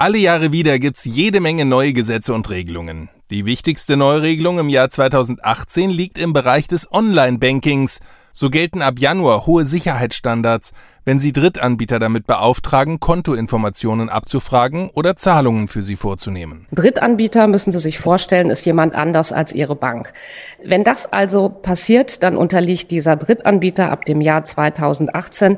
Alle Jahre wieder gibt's jede Menge neue Gesetze und Regelungen. Die wichtigste Neuregelung im Jahr 2018 liegt im Bereich des Online-Bankings. So gelten ab Januar hohe Sicherheitsstandards, wenn Sie Drittanbieter damit beauftragen, Kontoinformationen abzufragen oder Zahlungen für sie vorzunehmen. Drittanbieter, müssen Sie sich vorstellen, ist jemand anders als Ihre Bank. Wenn das also passiert, dann unterliegt dieser Drittanbieter ab dem Jahr 2018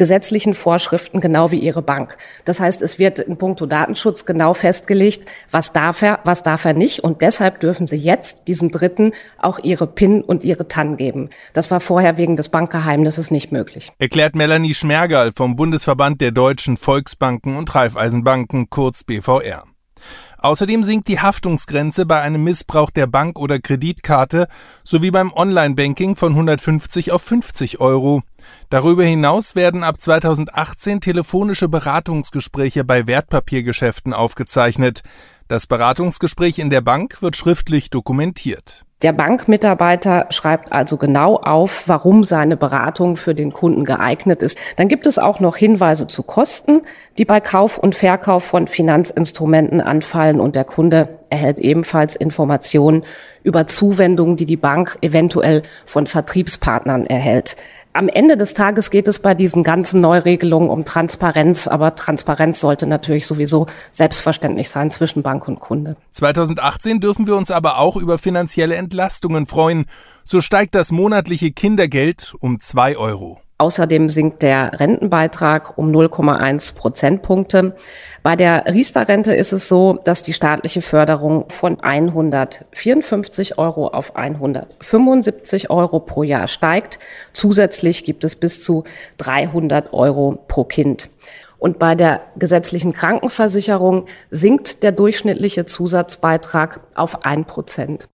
gesetzlichen Vorschriften, genau wie Ihre Bank. Das heißt, es wird in puncto Datenschutz genau festgelegt, was darf er, was darf er nicht. Und deshalb dürfen Sie jetzt diesem Dritten auch Ihre PIN und Ihre TAN geben. Das war vorher wegen des Bankgeheimnisses nicht möglich. Erklärt Melanie Schmergal vom Bundesverband der deutschen Volksbanken und Raiffeisenbanken, kurz BVR. Außerdem sinkt die Haftungsgrenze bei einem Missbrauch der Bank- oder Kreditkarte sowie beim Online-Banking von 150 auf 50 Euro. Darüber hinaus werden ab 2018 telefonische Beratungsgespräche bei Wertpapiergeschäften aufgezeichnet. Das Beratungsgespräch in der Bank wird schriftlich dokumentiert. Der Bankmitarbeiter schreibt also genau auf, warum seine Beratung für den Kunden geeignet ist. Dann gibt es auch noch Hinweise zu Kosten, die bei Kauf und Verkauf von Finanzinstrumenten anfallen und der Kunde erhält ebenfalls Informationen über Zuwendungen, die die Bank eventuell von Vertriebspartnern erhält. Am Ende des Tages geht es bei diesen ganzen Neuregelungen um Transparenz, aber Transparenz sollte natürlich sowieso selbstverständlich sein zwischen Bank und Kunde. 2018 dürfen wir uns aber auch über finanzielle Entlastungen freuen. So steigt das monatliche Kindergeld um zwei Euro. Außerdem sinkt der Rentenbeitrag um 0,1 Prozentpunkte. Bei der Riester-Rente ist es so, dass die staatliche Förderung von 154 Euro auf 175 Euro pro Jahr steigt. Zusätzlich gibt es bis zu 300 Euro pro Kind. Und bei der gesetzlichen Krankenversicherung sinkt der durchschnittliche Zusatzbeitrag auf ein Prozent.